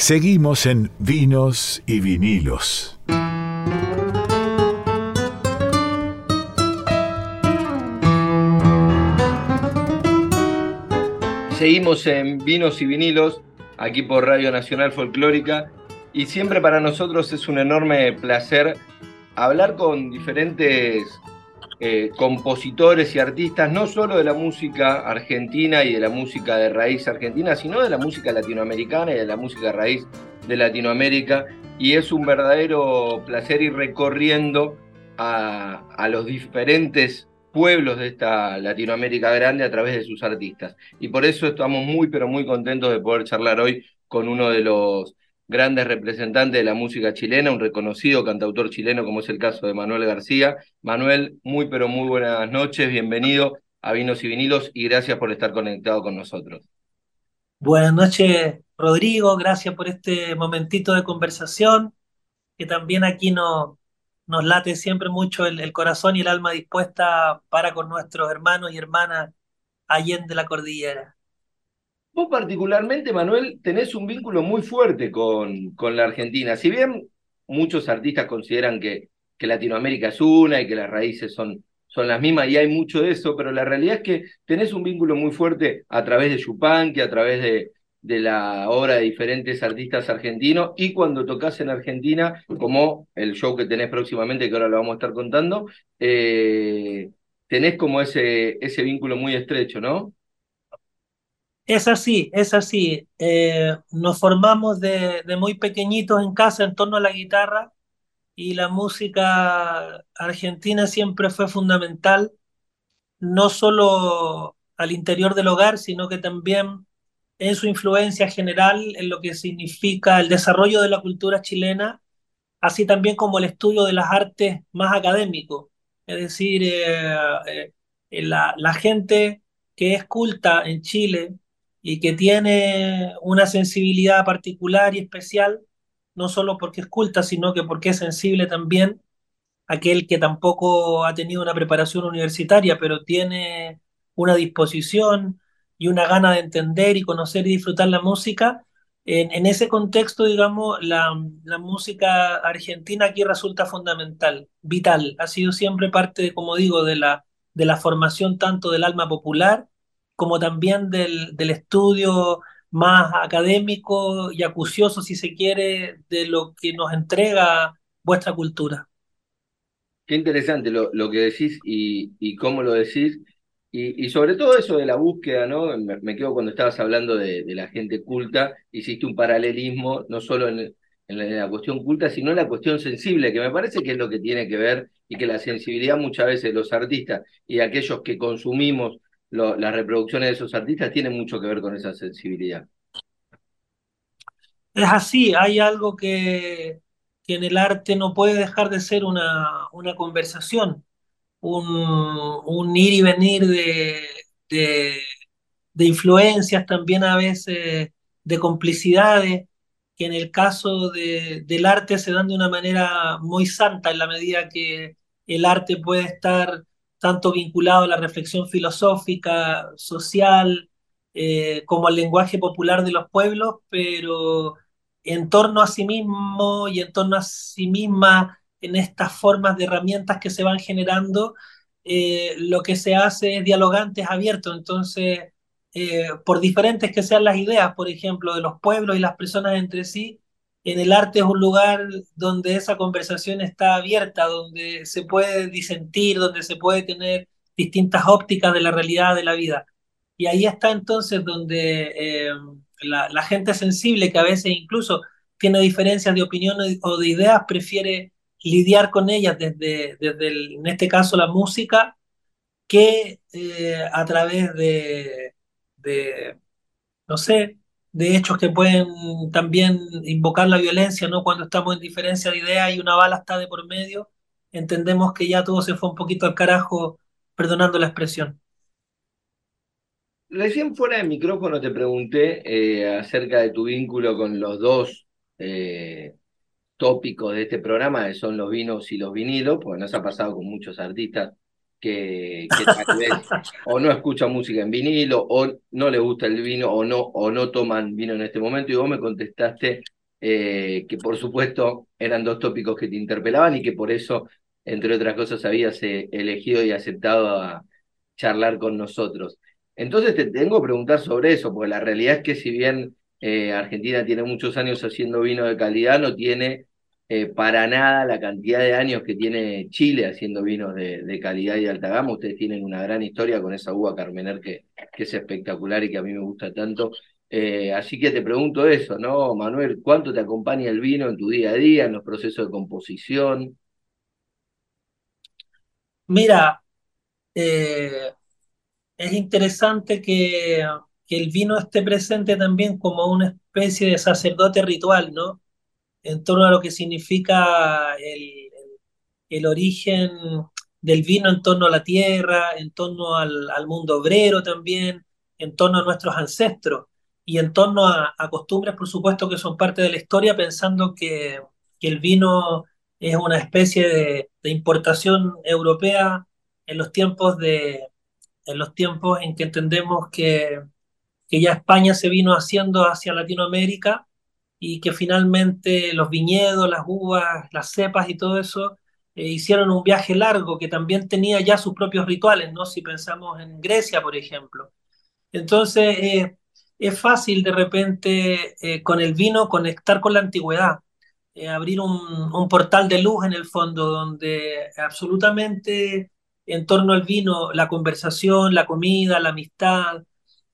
Seguimos en Vinos y Vinilos. Seguimos en Vinos y Vinilos, aquí por Radio Nacional Folclórica, y siempre para nosotros es un enorme placer hablar con diferentes eh, compositores y artistas, no solo de la música argentina y de la música de raíz argentina, sino de la música latinoamericana y de la música raíz de Latinoamérica. Y es un verdadero placer ir recorriendo a los diferentes pueblos de esta Latinoamérica grande a través de sus artistas. Y por eso estamos muy, pero muy contentos de poder charlar hoy con uno de los grandes representantes de la música chilena, un reconocido cantautor chileno como es el caso de Manuel García. Manuel, muy pero muy buenas noches, bienvenido a Vinos y Vinilos y gracias por estar conectado con nosotros. Buenas noches, Rodrigo, gracias por este momentito de conversación, que también aquí nos, late siempre mucho el, el corazón y el alma dispuesta para con nuestros hermanos y hermanas allende la cordillera. Vos particularmente, Manuel, tenés un vínculo muy fuerte con, con la Argentina. Si bien muchos artistas consideran que, Latinoamérica es una y que las raíces son, son las mismas y hay mucho de eso, pero la realidad es que tenés un vínculo muy fuerte a través de Yupanqui, a través de, de la obra de diferentes artistas argentinos y cuando tocas en Argentina, como el show que tenés próximamente, que ahora lo vamos a estar contando, eh, tenés como ese, ese vínculo muy estrecho, ¿no? Es así, es así. Eh, nos formamos de, muy pequeñitos en casa en torno a la guitarra y la música argentina siempre fue fundamental, no solo al interior del hogar, sino que también en su influencia general en lo que significa el desarrollo de la cultura chilena, así también como el estudio de las artes más académico. Es decir, eh, eh, la, la gente que es culta en Chile, y que tiene una sensibilidad particular y especial, no solo porque es culta, sino que porque es sensible también, aquel que tampoco ha tenido una preparación universitaria, pero tiene una disposición y una gana de entender y conocer y disfrutar la música. En, ese contexto, digamos, la, la, música argentina aquí resulta fundamental, vital. Ha sido siempre parte, como digo, de la, de la formación tanto del alma popular como también del, del estudio más académico y acucioso, si se quiere, de lo que nos entrega vuestra cultura. Qué interesante lo, lo que decís y, y, cómo lo decís. Y, y, sobre todo eso de la búsqueda, ¿no? Me, quedo cuando estabas hablando de, de, la gente culta, hiciste un paralelismo, no solo en, en, la, en, la, cuestión culta, sino en la cuestión sensible, que me parece que es lo que tiene que ver y que la sensibilidad muchas veces de los artistas y aquellos que consumimos las reproducciones de esos artistas tienen mucho que ver con esa sensibilidad. Es así, hay algo que, que en el arte no puede dejar de ser una, una conversación, un, un, ir y venir de, de, de influencias, también a veces de complicidades, que en el caso de, del arte se dan de una manera muy santa en la medida que el arte puede estar tanto vinculado a la reflexión filosófica, social, eh, como al lenguaje popular de los pueblos, pero en torno a sí mismo y en torno a sí misma, en estas formas de herramientas que se van generando, eh, lo que se hace es dialogante, es abierto. Entonces, eh, por diferentes que sean las ideas, por ejemplo, de los pueblos y las personas entre sí, en el arte es un lugar donde esa conversación está abierta, donde se puede disentir, donde se puede tener distintas ópticas de la realidad de la vida. Y ahí está entonces donde eh, la, gente sensible, que a veces incluso tiene diferencias de opinión o de ideas, prefiere lidiar con ellas desde, desde en este caso, la música, que eh, a través de, de, no sé, de hechos que pueden también invocar la violencia, ¿no? Cuando estamos en diferencia de ideas y una bala está de por medio, entendemos que ya todo se fue un poquito al carajo, perdonando la expresión. Recién fuera de micrófono te pregunté eh, acerca de tu vínculo con los dos eh, tópicos de este programa, que son los vinos y los vinilos, porque nos ha pasado con muchos artistas que, tal vez o no escucha música en vinilo, o no le gusta el vino, o no, o no toman vino en este momento, y vos me contestaste eh, que por supuesto eran dos tópicos que te interpelaban y que por eso, entre otras cosas, habías eh, elegido y aceptado charlar con nosotros. Entonces te tengo que preguntar sobre eso, porque la realidad es que si bien eh, Argentina tiene muchos años haciendo vino de calidad, no tiene eh, para nada la cantidad de años que tiene Chile haciendo vinos de, calidad y de alta gama. Ustedes tienen una gran historia con esa uva Carmener que, que es espectacular y que a mí me gusta tanto. Eh, así que te pregunto eso, ¿no, Manuel? ¿Cuánto te acompaña el vino en tu día a día, en los procesos de composición? Mira, eh, es interesante que, que el vino esté presente también como una especie de sacerdote ritual, ¿no? En torno a lo que significa el, el origen del vino en torno a la tierra, en torno al, al, mundo obrero también, en torno a nuestros ancestros y en torno a, a, costumbres, por supuesto, que son parte de la historia, pensando que, que el vino es una especie de, de, importación europea en los tiempos de en los tiempos en que entendemos que que ya España se vino haciendo hacia Latinoamérica y que finalmente los viñedos, las uvas, las cepas y todo eso eh, hicieron un viaje largo que también tenía ya sus propios rituales, ¿no? Si pensamos en Grecia, por ejemplo. Entonces, eh, es fácil de repente eh, con el vino conectar con la antigüedad, abrir un, un, portal de luz en el fondo donde absolutamente en torno al vino la conversación, la comida, la amistad,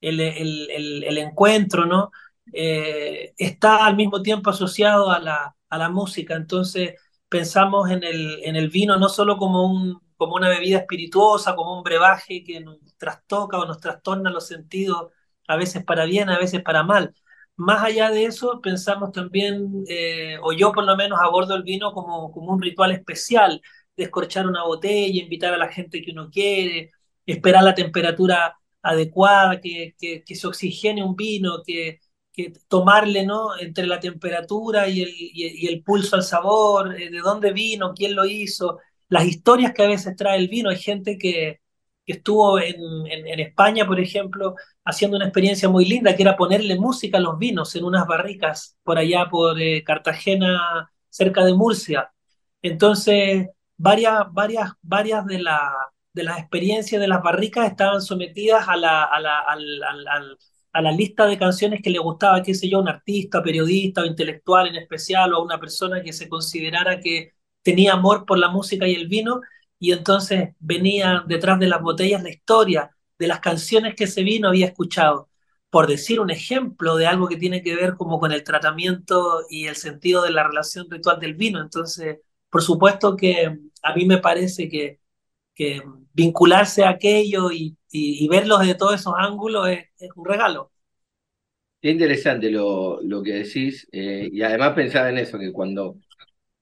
el, el, el, encuentro, ¿no? Eh, está al mismo tiempo asociado a la, a la música. Entonces pensamos en el, en el vino no solo como, un, como una bebida espirituosa, como un brebaje que nos trastoca o nos trastorna los sentidos, a veces para bien, a veces para mal. Más allá de eso, pensamos también, eh, o yo por lo menos abordo el vino como, como un ritual especial, descorchar una botella, invitar a la gente que uno quiere, esperar la temperatura adecuada, que, que, que se oxigene un vino, que, que, tomarle ¿no? entre la temperatura y el, y, el pulso al sabor, eh, de dónde vino, quién lo hizo, las historias que a veces trae el vino. Hay gente que, que estuvo en, en, España, por ejemplo, haciendo una experiencia muy linda, que era ponerle música a los vinos en unas barricas por allá por eh, Cartagena, cerca de Murcia. Entonces, varias, varias, varias de la de las experiencias de las barricas estaban sometidas a la, a la, a la, a la lista de canciones que le gustaba, qué sé yo, un artista, periodista o intelectual en especial, o a una persona que se considerara que tenía amor por la música y el vino, y entonces venía detrás de las botellas la historia de las canciones que ese vino había escuchado, por decir un ejemplo de algo que tiene que ver como con el tratamiento y el sentido de la relación ritual del vino. Entonces, por supuesto que a mí me parece que que vincularse a aquello y, y, verlos de todos esos ángulos es, es, un regalo. Qué interesante lo, lo que decís, eh, y además pensaba en eso, que cuando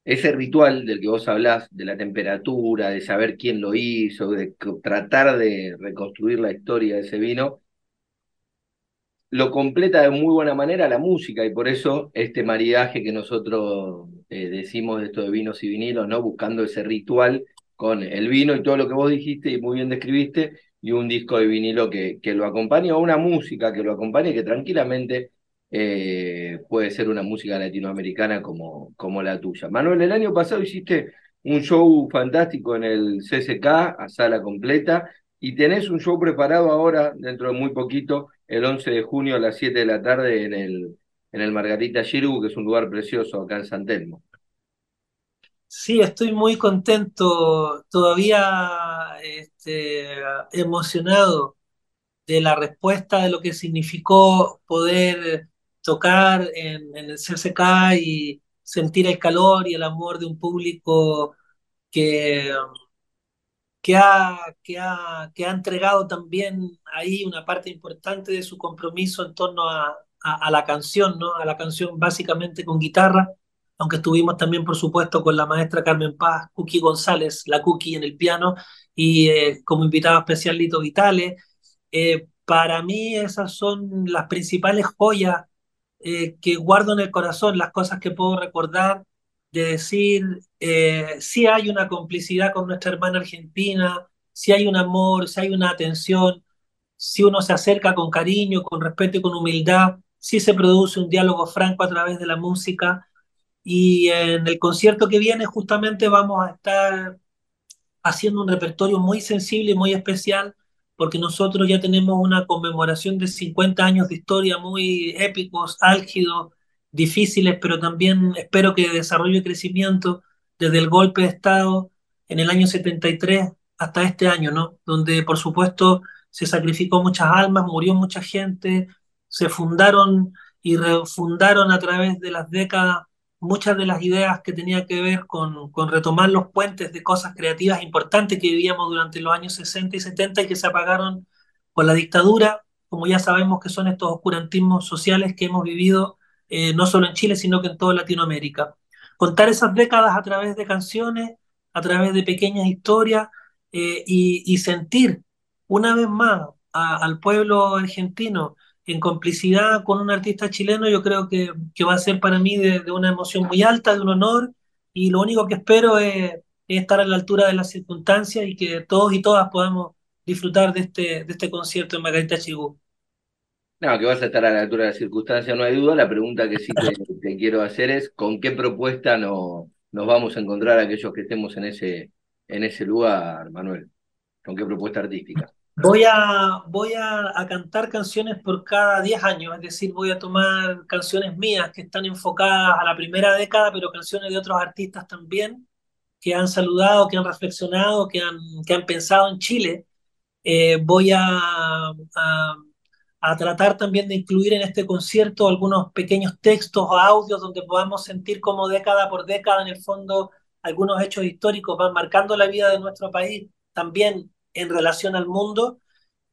ese ritual del que vos hablás, de la temperatura, de saber quién lo hizo, de tratar de reconstruir la historia de ese vino, lo completa de muy buena manera la música, y por eso este maridaje que nosotros eh, decimos de esto de vinos y vinilos, ¿no? Buscando ese ritual con el vino y todo lo que vos dijiste y muy bien describiste, y un disco de vinilo que, que lo acompañe, o una música que lo acompañe, que tranquilamente eh, puede ser una música latinoamericana como, como la tuya. Manuel, el año pasado hiciste un show fantástico en el CCK, a sala completa, y tenés un show preparado ahora, dentro de muy poquito, el 11 de junio a las 7 de la tarde en el, en el Margarita Giru, que es un lugar precioso acá en San Telmo. Sí, estoy muy contento, todavía este, emocionado de la respuesta de lo que significó poder tocar en, el CCK y sentir el calor y el amor de un público que, que, ha, que, ha, que ha entregado también ahí una parte importante de su compromiso en torno a, a, a la canción, ¿no? a la canción básicamente con guitarra aunque estuvimos también, por supuesto, con la maestra Carmen Paz, Cookie González, la Cookie en el piano, y eh, como invitado especial Lito Vitale. Eh, para mí esas son las principales joyas eh, que guardo en el corazón, las cosas que puedo recordar, de decir, eh, sí hay una complicidad con nuestra hermana argentina, si hay un amor, si hay una atención, si uno se acerca con cariño, con respeto y con humildad, si se produce un diálogo franco a través de la música. Y en el concierto que viene justamente vamos a estar haciendo un repertorio muy sensible y muy especial porque nosotros ya tenemos una conmemoración de 50 años de historia muy épicos, álgidos, difíciles, pero también espero que de desarrollo y crecimiento desde el golpe de Estado en el año 73 hasta este año, ¿no? Donde por supuesto se sacrificó muchas almas, murió mucha gente, se fundaron y refundaron a través de las décadas muchas de las ideas que tenían que ver con, retomar los puentes de cosas creativas importantes que vivíamos durante los años 60 y 70 y que se apagaron con la dictadura, como ya sabemos que son estos oscurantismos sociales que hemos vivido eh, no solo en Chile, sino que en toda Latinoamérica. Contar esas décadas a través de canciones, a través de pequeñas historias eh, y, sentir una vez más al pueblo argentino en complicidad con un artista chileno, yo creo que, que va a ser para mí de, una emoción muy alta, de un honor, y lo único que espero es, estar a la altura de las circunstancias y que todos y todas podamos disfrutar de este, de este concierto en Margarita Chigú. No, que vas a estar a la altura de las circunstancias, no hay duda. La pregunta que sí te, quiero hacer es, ¿con qué propuesta no, nos vamos a encontrar aquellos que estemos en ese, en ese lugar, Manuel? ¿Con qué propuesta artística? Voy a, voy a, cantar canciones por cada 10 años, es decir, voy a tomar canciones mías que están enfocadas a la primera década, pero canciones de otros artistas también, que han saludado, que han reflexionado, que han, que han pensado en Chile. Eh, voy a, a, a, tratar también de incluir en este concierto algunos pequeños textos o audios donde podamos sentir como década por década, en el fondo, algunos hechos históricos van marcando la vida de nuestro país, también en relación al mundo.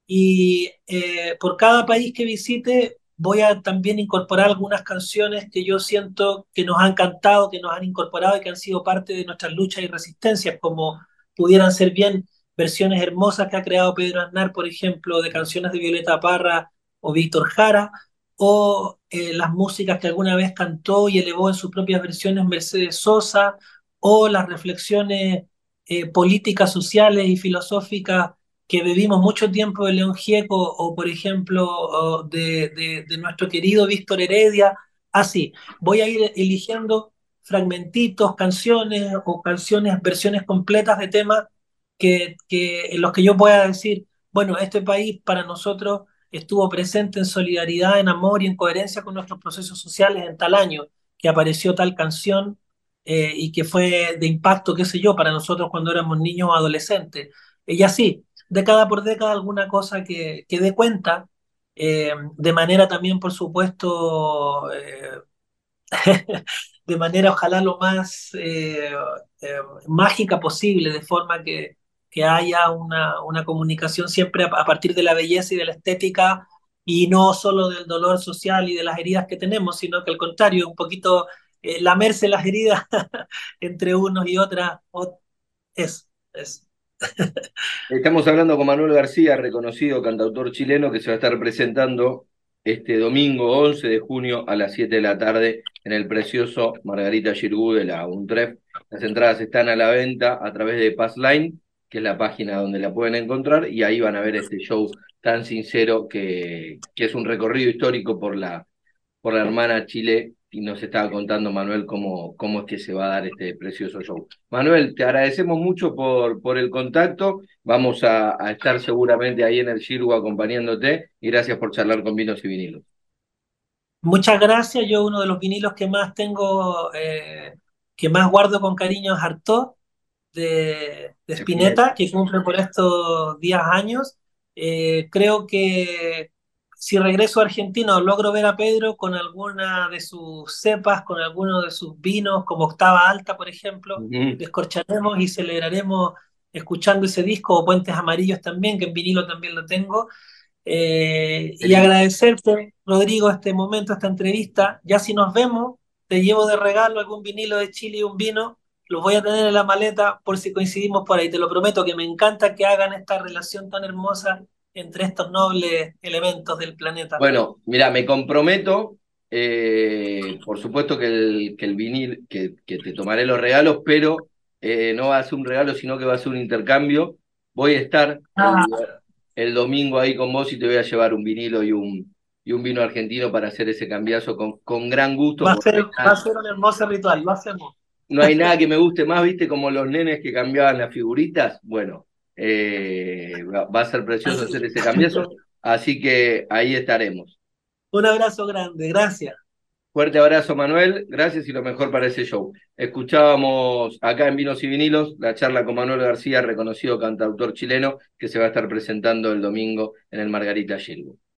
Y eh, por cada país que visite voy a también incorporar algunas canciones que yo siento que nos han cantado, que nos han incorporado y que han sido parte de nuestras luchas y resistencias, como pudieran ser bien versiones hermosas que ha creado Pedro Aznar, por ejemplo, de canciones de Violeta Parra o Víctor Jara, o eh, las músicas que alguna vez cantó y elevó en sus propias versiones Mercedes Sosa, o las reflexiones eh, políticas sociales y filosóficas que vivimos mucho tiempo de León Gieco o, por ejemplo, de, nuestro querido Víctor Heredia. Así, voy a ir eligiendo fragmentitos, canciones o canciones, versiones completas de temas que, que, en los que yo pueda decir, bueno, este país para nosotros estuvo presente en solidaridad, en amor y en coherencia con nuestros procesos sociales en tal año que apareció tal canción eh, y que fue de impacto, qué sé yo, para nosotros cuando éramos niños o adolescentes. Y así, década por década, alguna cosa que, que dé cuenta, eh, de manera también, por supuesto, eh, de manera ojalá lo más mágica posible, de forma que, que haya una, una comunicación siempre a, partir de la belleza y de la estética y no solo del dolor social y de las heridas que tenemos, sino que al contrario, un poquito eh, lamerse las heridas entre unos y otras. Es, es. Estamos hablando con Manuel García, reconocido cantautor chileno, que se va a estar presentando este domingo 11 de junio a las 7 de la tarde en el precioso Margarita Girú de la UNTREF. Las entradas están a la venta a través de Passline, que es la página donde la pueden encontrar, y ahí van a ver este show tan sincero que, que es un recorrido histórico por la, por la hermana Chile y nos estaba contando Manuel cómo, cómo es que se va a dar este precioso show. Manuel, te agradecemos mucho por, por el contacto. Vamos a, estar seguramente ahí en el Girgo acompañándote y gracias por charlar con vinos y vinilos. Muchas gracias. Yo uno de los vinilos que más tengo, eh, que más guardo con cariño es Artaud de, de Spinetta, que cumple por estos 10 años. Eh, creo que si regreso a Argentina logro ver a Pedro con alguna de sus cepas, con alguno de sus vinos, como Octava Alta, por ejemplo, descorcharemos y celebraremos escuchando ese disco, o Puentes Amarillos también, que en vinilo también lo tengo. Eh, y agradecerte, Rodrigo, este momento, esta entrevista. Ya si nos vemos, te llevo de regalo algún vinilo de Chile y un vino. Los voy a tener en la maleta por si coincidimos por ahí. Te lo prometo que me encanta que hagan esta relación tan hermosa entre estos nobles elementos del planeta. Bueno, mira, me comprometo, eh, por supuesto que el, que el vinil, que, que, te tomaré los regalos, pero eh, no va a ser un regalo, sino que va a ser un intercambio. voy a estar Ah. el, el domingo ahí con vos y te voy a llevar un vinilo y un, y un vino argentino para hacer ese cambiazo con, con gran gusto. Va a, ser, va a ser un hermoso ritual, lo hacemos. no hay nada que me guste más, viste, como los nenes que cambiaban las figuritas. Bueno, eh, va, a ser precioso hacer ese cambiazo, así que ahí estaremos. Un abrazo grande, gracias. Fuerte abrazo, Manuel. Gracias y lo mejor para ese show. Escuchábamos acá en Vinos y Vinilos la charla con Manuel García, reconocido cantautor chileno, que se va a estar presentando el domingo en el Margarita Gilbo.